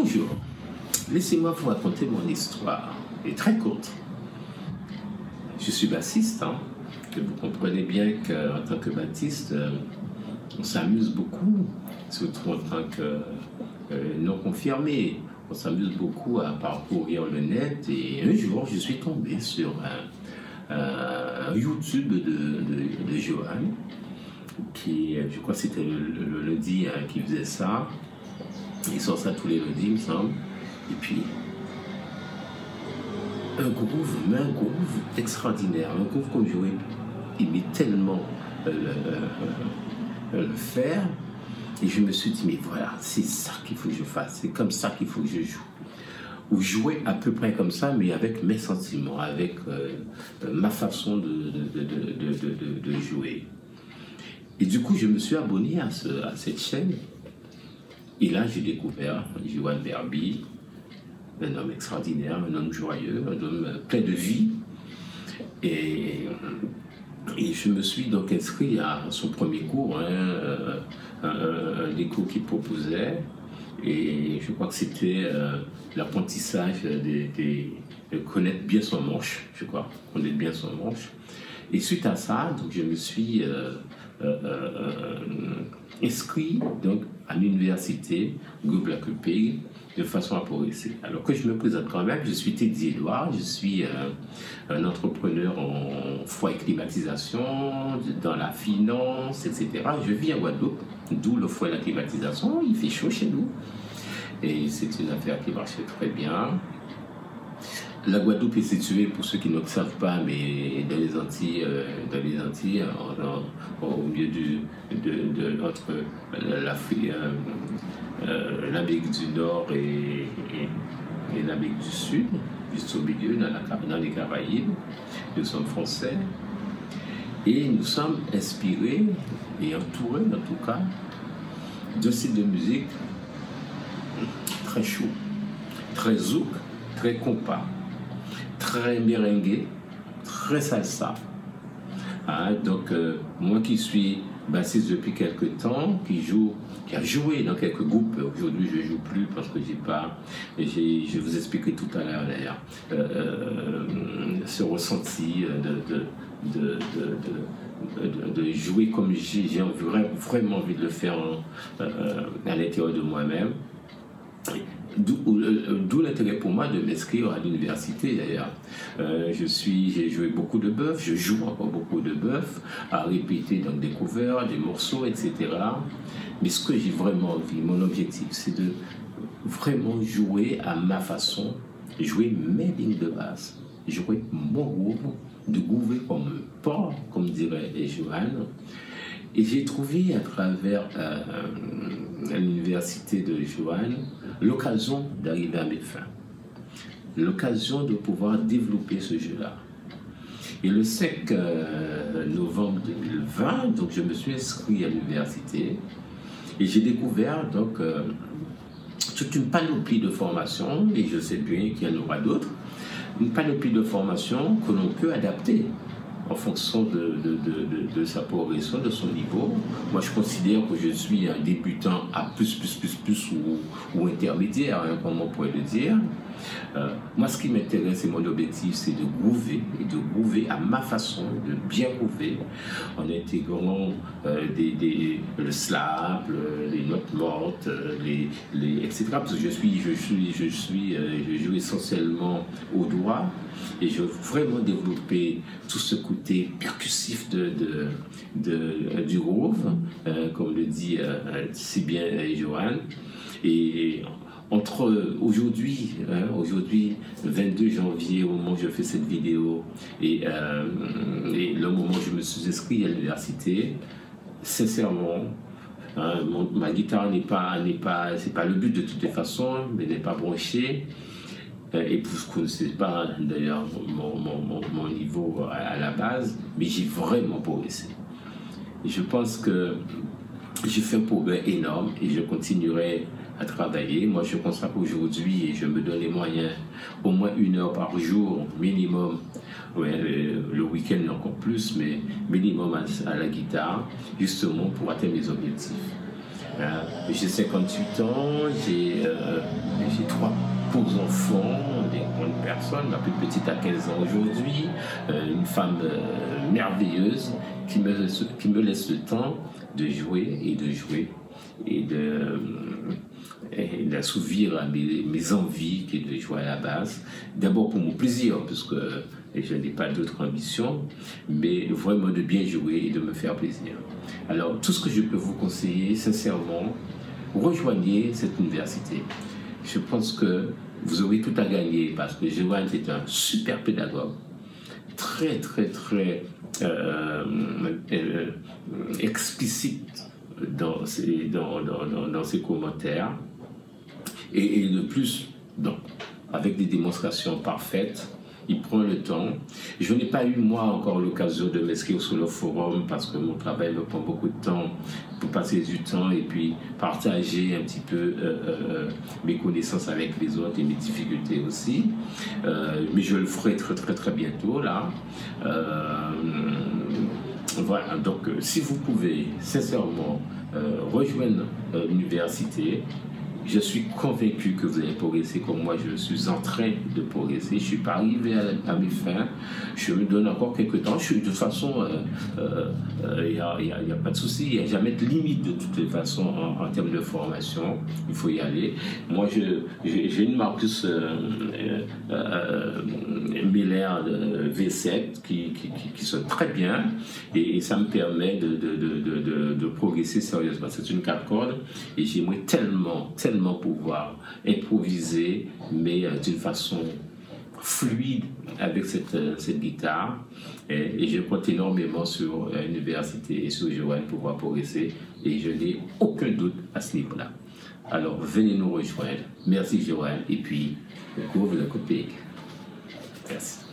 bonjour. Laissez-moi vous raconter mon histoire. Est très courte. Je suis bassiste. Hein. vous comprenez bien qu'en tant que bassiste, euh, on s'amuse beaucoup, surtout en tant que euh, non confirmé. On s'amuse beaucoup à parcourir le net et un jour, je suis tombé sur un, YouTube de, de, de Johan qui, je crois que c'était le, lundi hein, qui faisait ça. Il sort ça tous les lundis, il me semble. Et puis, un groove, mais un groove extraordinaire, un groove comme j'aurais aimé tellement euh, euh, le faire. Et je me suis dit, mais voilà, c'est ça qu'il faut que je fasse, c'est comme ça qu'il faut que je joue. Ou jouer à peu près comme ça, mais avec mes sentiments, avec euh, ma façon de, de, jouer. Et du coup, je me suis abonné à, à cette chaîne. Et là, j'ai découvert Johan Berby, un homme extraordinaire, un homme joyeux, un homme plein de vie. Et, je me suis donc inscrit à son premier cours, hein, euh, un, des cours qu'il proposait. Et je crois que c'était euh, l'apprentissage de connaître bien son manche, je crois, connaître bien son manche. Et suite à ça, donc je me suis euh, inscrit donc, à l'université Gobelin de façon à progresser. Alors que je me présente quand même, je suis Teddy Edouard, je suis euh, un entrepreneur en foie et climatisation, dans la finance, etc. Je vis à Guadeloupe, d'où le foie et la climatisation, il fait chaud chez nous. Et c'est une affaire qui marche très bien. La Guadeloupe est située, pour ceux qui ne savent pas, mais dans les Antilles, euh, dans les Antilles au milieu de, l'Afrique, euh, euh, l'Amérique du Nord et, l'Amérique du Sud, juste au milieu, dans, la, dans les Caraïbes. Nous sommes français. Et nous sommes inspirés et entourés, en tout cas, de styles de musique très chaud, très zouk, très compas très merengue, très salsa. Hein, donc, euh, moi qui suis bassiste depuis quelques temps, qui joue, qui a joué dans quelques groupes, aujourd'hui je ne joue plus parce que j'ai pas, je vous expliqué tout à l'heure d'ailleurs, euh, euh, ce ressenti de, de, de, de jouer comme j'ai vraiment envie de le faire à l'intérieur de moi-même. Euh, d'où l'intérêt pour moi de m'inscrire à l'université d'ailleurs. Euh, j'ai joué beaucoup de bœuf, je joue encore beaucoup de bœuf, à répéter donc des covers, des morceaux, etc. Mais ce que j'ai vraiment envie, mon objectif, c'est de vraiment jouer à ma façon, jouer mes lignes de base, jouer mon groupe, de gouver comme pas, comme dirait Johan. Et j'ai trouvé à travers euh, l'université de Johan l'occasion d'arriver à mes fins, l'occasion de pouvoir développer ce jeu-là. Et le 5 euh, novembre 2020, donc je me suis inscrit à l'université et j'ai découvert donc euh, toute une panoplie de formations, et je sais bien qu'il y en aura d'autres, une panoplie de formations que l'on peut adapter en fonction de, de, sa progression, de son niveau. Moi, je considère que je suis un débutant à plus, plus, plus, plus ou, ou intermédiaire, hein, comme on pourrait le dire. Euh, moi, ce qui m'intéresse et mon objectif, c'est de groover et de groover à ma façon, de bien groover en intégrant euh, des, des, le slap, les notes mortes, euh, les, les, etc. Parce que je suis, je suis, je suis, je joue essentiellement au doigt et je veux vraiment développer tout ce côté percussif de, de du groove, comme le dit si bien Johan. Et entre aujourd'hui, hein, aujourd'hui, 22 janvier, au moment où je fais cette vidéo, et, euh, le moment où je me suis inscrit à l'université, sincèrement, hein, ma guitare n'est pas, pas, c'est pas le but de toutes les façons, mais n'est pas branchée. Euh, et vous ne connaissez pas d'ailleurs mon, niveau à, la base, mais j'ai vraiment progressé. Je pense que j'ai fait un progrès énorme et je continuerai à travailler. Moi, je consacre aujourd'hui et je me donne les moyens, au moins une heure par jour minimum. Le, week-end encore plus, mais minimum à, la guitare, justement pour atteindre mes objectifs. Hein. J'ai 58 ans, j'ai trois pour enfants, des grandes personnes, ma plus petite a 15 ans aujourd'hui, une femme merveilleuse qui me, laisse le temps de jouer et de jouer et de d'assouvir à mes, envies qui est de jouer à la base. D'abord pour mon plaisir, parce que je n'ai pas d'autre ambition, mais vraiment de bien jouer et de me faire plaisir. Alors, tout ce que je peux vous conseiller, sincèrement, rejoignez cette université. Je pense que vous aurez tout à gagner parce que Joanne est un super pédagogue, très, très, très euh, euh, explicite dans ses, commentaires. Et, de plus, avec des démonstrations parfaites, il prend le temps. Je n'ai pas eu, moi, encore l'occasion de m'inscrire sur le forum parce que mon travail me prend beaucoup de temps pour passer du temps et puis partager un petit peu euh, euh, mes connaissances avec les autres et mes difficultés aussi. Euh, mais je le ferai très, très, très bientôt, là. voilà, donc si vous pouvez sincèrement rejoindre l'université, je suis convaincu que vous allez progresser comme moi, je suis en train de progresser. Je ne suis pas arrivé à, mes fins. Je me donne encore quelques temps. Je suis, de toute façon, il euh, n'y euh, a, a, pas de souci. Il n'y a jamais de limite de toutes les façons en, termes de formation. Il faut y aller. Moi, j'ai une Marcus euh, euh Miller V7 qui, qui, sonne très bien et, ça me permet de progresser sérieusement. C'est une quatre cordes et j'aimerais tellement, tellement pouvoir improviser, mais euh, d'une façon fluide avec cette, euh, cette guitare. Et, je compte énormément sur euh, l'université et sur Joanne pour pouvoir progresser. Et je n'ai aucun doute à ce niveau-là. Alors, venez nous rejoindre. Merci, Joanne. Et puis, couvre le copie. Merci.